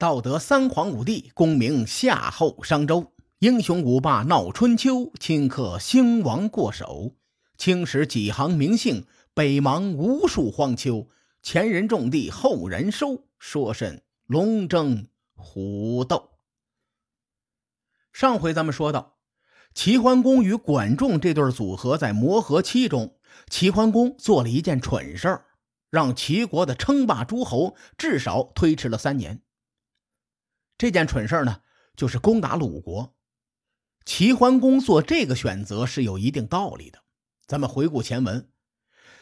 道德三皇五帝，功名夏后商周，英雄五霸闹春秋，顷刻兴亡过手。青史几行名姓，北邙无数荒丘。前人种地，后人收，说甚龙争虎斗？上回咱们说到，齐桓公与管仲这对组合在磨合期中，齐桓公做了一件蠢事儿，让齐国的称霸诸侯至少推迟了三年。这件蠢事呢，就是攻打鲁国。齐桓公做这个选择是有一定道理的。咱们回顾前文，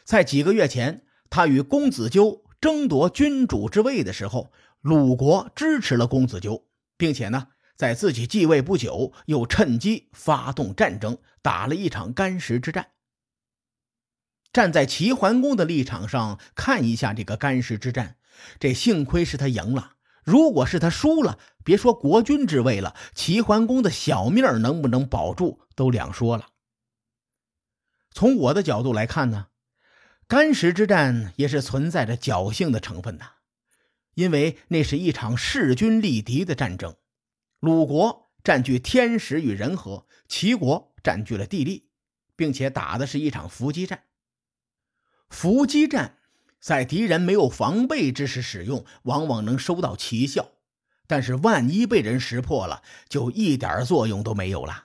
在几个月前，他与公子纠争夺君主之位的时候，鲁国支持了公子纠，并且呢，在自己继位不久，又趁机发动战争，打了一场干石之战。站在齐桓公的立场上看一下这个干石之战，这幸亏是他赢了。如果是他输了，别说国君之位了，齐桓公的小命能不能保住都两说了。从我的角度来看呢，干石之战也是存在着侥幸的成分的，因为那是一场势均力敌的战争，鲁国占据天时与人和，齐国占据了地利，并且打的是一场伏击战。伏击战。在敌人没有防备之时使用，往往能收到奇效；但是万一被人识破了，就一点作用都没有了。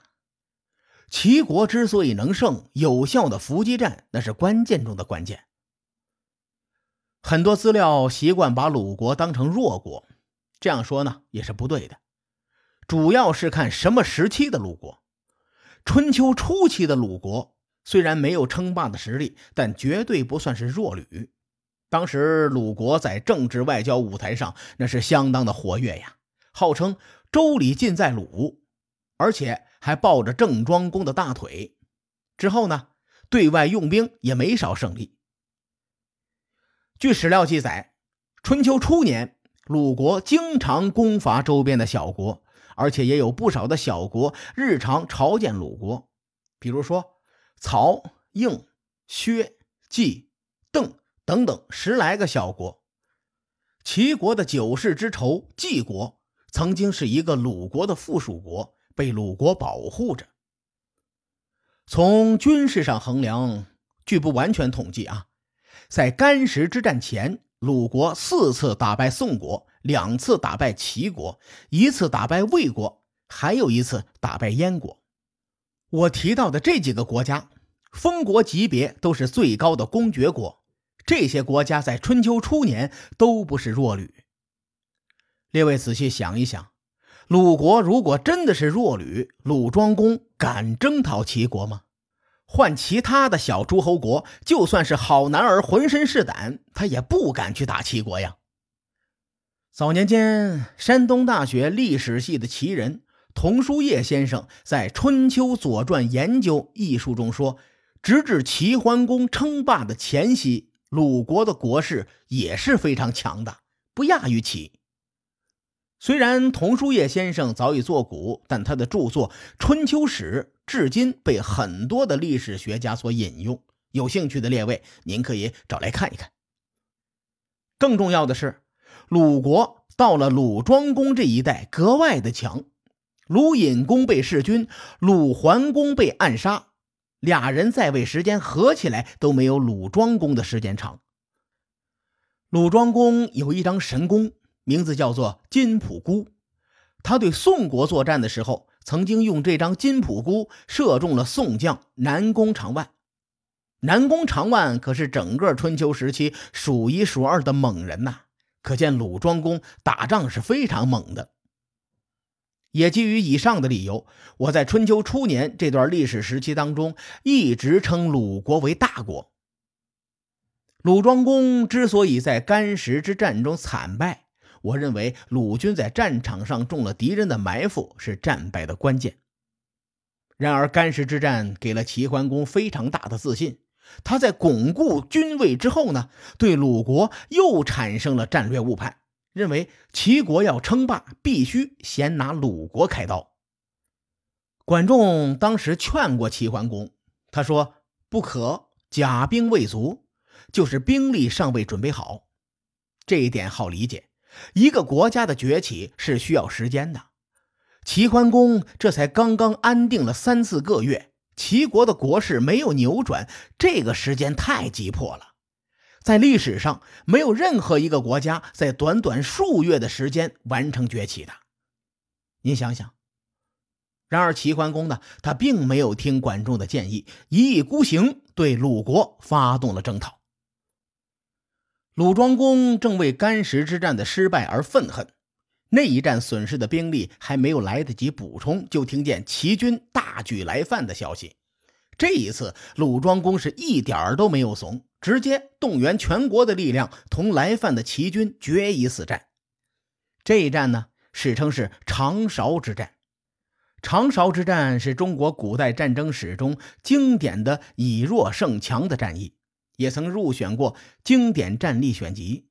齐国之所以能胜，有效的伏击战那是关键中的关键。很多资料习惯把鲁国当成弱国，这样说呢也是不对的。主要是看什么时期的鲁国。春秋初期的鲁国虽然没有称霸的实力，但绝对不算是弱旅。当时鲁国在政治外交舞台上那是相当的活跃呀，号称周礼尽在鲁，而且还抱着郑庄公的大腿。之后呢，对外用兵也没少胜利。据史料记载，春秋初年，鲁国经常攻伐周边的小国，而且也有不少的小国日常朝见鲁国，比如说曹、应、薛、季、邓。等等十来个小国，齐国的九世之仇晋国曾经是一个鲁国的附属国，被鲁国保护着。从军事上衡量，据不完全统计啊，在干石之战前，鲁国四次打败宋国，两次打败齐国，一次打败魏国，还有一次打败燕国。我提到的这几个国家，封国级别都是最高的公爵国。这些国家在春秋初年都不是弱旅。列位仔细想一想，鲁国如果真的是弱旅，鲁庄公敢征讨齐国吗？换其他的小诸侯国，就算是好男儿浑身是胆，他也不敢去打齐国呀。早年间，山东大学历史系的奇人童书业先生在《春秋左传研究》一书中说，直至齐桓公称霸的前夕。鲁国的国势也是非常强的，不亚于齐。虽然童书业先生早已作古，但他的著作《春秋史》至今被很多的历史学家所引用。有兴趣的列位，您可以找来看一看。更重要的是，鲁国到了鲁庄公这一代格外的强。鲁隐公被弑君，鲁桓公被暗杀。俩人在位时间合起来都没有鲁庄公的时间长。鲁庄公有一张神弓，名字叫做金仆孤。他对宋国作战的时候，曾经用这张金仆孤射中了宋将南宫长万。南宫长万可是整个春秋时期数一数二的猛人呐，可见鲁庄公打仗是非常猛的。也基于以上的理由，我在春秋初年这段历史时期当中，一直称鲁国为大国。鲁庄公之所以在干石之战中惨败，我认为鲁军在战场上中了敌人的埋伏，是战败的关键。然而，干石之战给了齐桓公非常大的自信，他在巩固军位之后呢，对鲁国又产生了战略误判。认为齐国要称霸，必须先拿鲁国开刀。管仲当时劝过齐桓公，他说：“不可，甲兵未足，就是兵力尚未准备好。”这一点好理解。一个国家的崛起是需要时间的。齐桓公这才刚刚安定了三四个月，齐国的国势没有扭转，这个时间太急迫了。在历史上，没有任何一个国家在短短数月的时间完成崛起的。您想想。然而齐桓公呢，他并没有听管仲的建议，一意孤行，对鲁国发动了征讨。鲁庄公正为干石之战的失败而愤恨。那一战损失的兵力还没有来得及补充，就听见齐军大举来犯的消息。这一次，鲁庄公是一点儿都没有怂，直接动员全国的力量，同来犯的齐军决一死战。这一战呢，史称是长勺之战。长勺之战是中国古代战争史中经典的以弱胜强的战役，也曾入选过经典战例选集。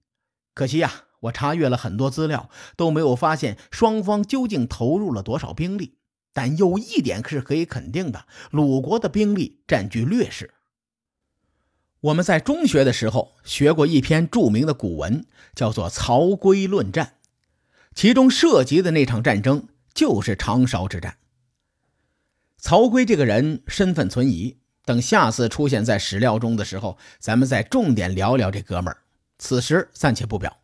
可惜呀。我查阅了很多资料，都没有发现双方究竟投入了多少兵力。但有一点是可以肯定的：鲁国的兵力占据劣势。我们在中学的时候学过一篇著名的古文，叫做《曹刿论战》，其中涉及的那场战争就是长勺之战。曹刿这个人身份存疑，等下次出现在史料中的时候，咱们再重点聊聊这哥们儿。此时暂且不表。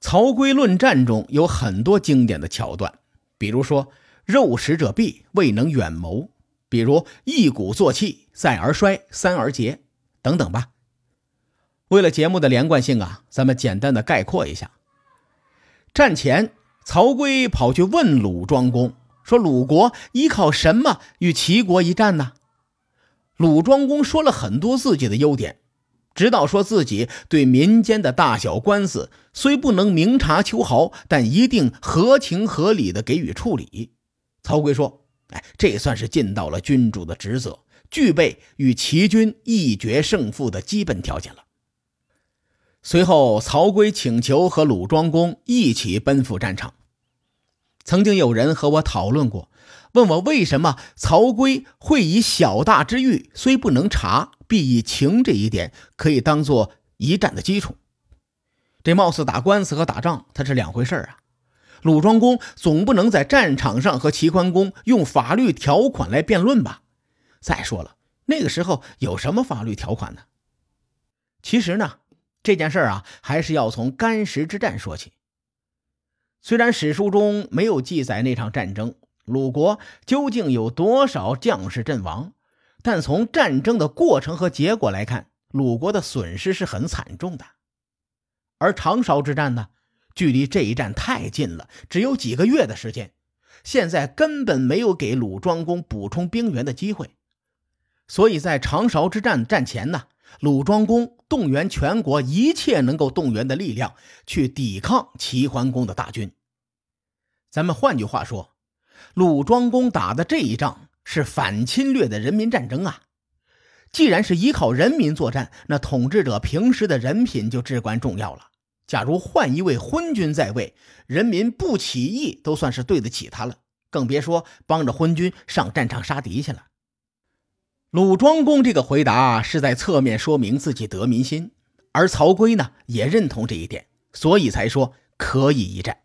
曹刿论战中有很多经典的桥段，比如说“肉食者鄙，未能远谋”，比如“一鼓作气，再而衰，三而竭”等等吧。为了节目的连贯性啊，咱们简单的概括一下：战前，曹刿跑去问鲁庄公，说：“鲁国依靠什么与齐国一战呢？”鲁庄公说了很多自己的优点。直到说自己对民间的大小官司虽不能明察秋毫，但一定合情合理的给予处理。曹刿说：“哎，这算是尽到了君主的职责，具备与齐军一决胜负的基本条件了。”随后，曹刿请求和鲁庄公一起奔赴战场。曾经有人和我讨论过，问我为什么曹刿会以小大之欲虽不能察。必以情这一点可以当做一战的基础。这貌似打官司和打仗，它是两回事啊。鲁庄公总不能在战场上和齐桓公用法律条款来辩论吧？再说了，那个时候有什么法律条款呢？其实呢，这件事啊，还是要从干石之战说起。虽然史书中没有记载那场战争，鲁国究竟有多少将士阵亡？但从战争的过程和结果来看，鲁国的损失是很惨重的。而长勺之战呢，距离这一战太近了，只有几个月的时间，现在根本没有给鲁庄公补充兵员的机会。所以在长勺之战战前呢，鲁庄公动员全国一切能够动员的力量去抵抗齐桓公的大军。咱们换句话说，鲁庄公打的这一仗。是反侵略的人民战争啊！既然是依靠人民作战，那统治者平时的人品就至关重要了。假如换一位昏君在位，人民不起义都算是对得起他了，更别说帮着昏君上战场杀敌去了。鲁庄公这个回答是在侧面说明自己得民心，而曹刿呢也认同这一点，所以才说可以一战。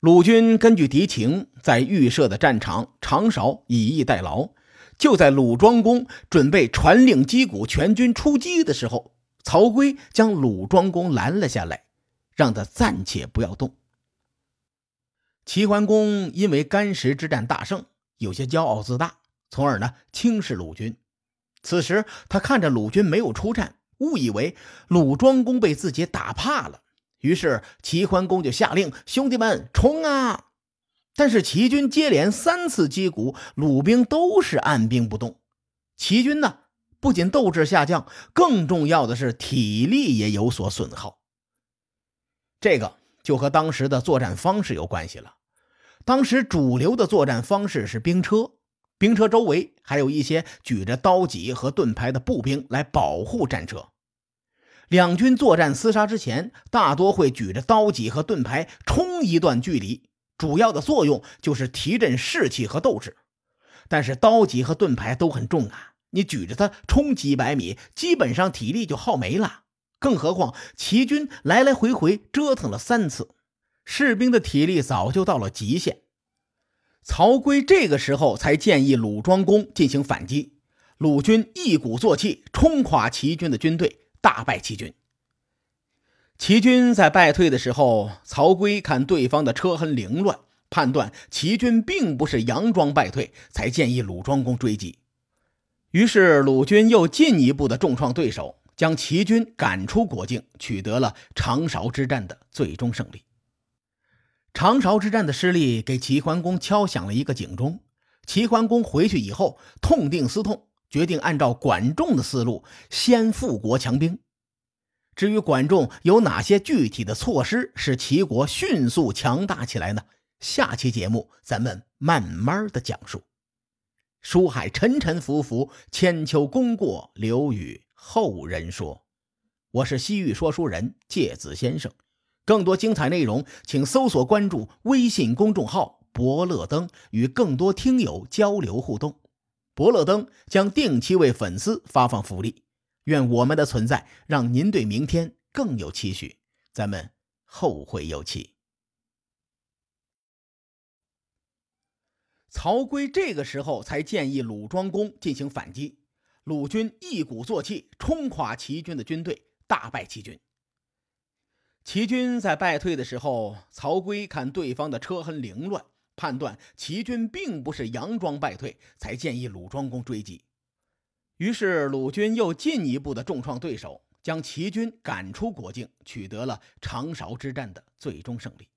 鲁军根据敌情，在预设的战场长勺以逸待劳。就在鲁庄公准备传令击鼓，全军出击的时候，曹刿将鲁庄公拦了下来，让他暂且不要动。齐桓公因为干石之战大胜，有些骄傲自大，从而呢轻视鲁军。此时他看着鲁军没有出战，误以为鲁庄公被自己打怕了。于是齐桓公就下令：“兄弟们，冲啊！”但是齐军接连三次击鼓，鲁兵都是按兵不动。齐军呢，不仅斗志下降，更重要的是体力也有所损耗。这个就和当时的作战方式有关系了。当时主流的作战方式是兵车，兵车周围还有一些举着刀戟和盾牌的步兵来保护战车。两军作战厮杀之前，大多会举着刀戟和盾牌冲一段距离，主要的作用就是提振士气和斗志。但是刀戟和盾牌都很重啊，你举着它冲几百米，基本上体力就耗没了。更何况齐军来来回回折腾了三次，士兵的体力早就到了极限。曹刿这个时候才建议鲁庄公进行反击，鲁军一鼓作气冲垮齐军的军队，大败齐军。齐军在败退的时候，曹刿看对方的车痕凌乱，判断齐军并不是佯装败退，才建议鲁庄公追击。于是鲁军又进一步的重创对手，将齐军赶出国境，取得了长勺之战的最终胜利。长勺之战的失利给齐桓公敲响了一个警钟。齐桓公回去以后，痛定思痛，决定按照管仲的思路，先富国强兵。至于管仲有哪些具体的措施，使齐国迅速强大起来呢？下期节目咱们慢慢的讲述。书海沉沉浮浮，千秋功过留与后人说。我是西域说书人介子先生。更多精彩内容，请搜索关注微信公众号“伯乐灯”，与更多听友交流互动。伯乐灯将定期为粉丝发放福利。愿我们的存在让您对明天更有期许。咱们后会有期。曹刿这个时候才建议鲁庄公进行反击，鲁军一鼓作气冲垮齐军的军队，大败齐军。齐军在败退的时候，曹刿看对方的车痕凌乱，判断齐军并不是佯装败退，才建议鲁庄公追击。于是鲁军又进一步的重创对手，将齐军赶出国境，取得了长勺之战的最终胜利。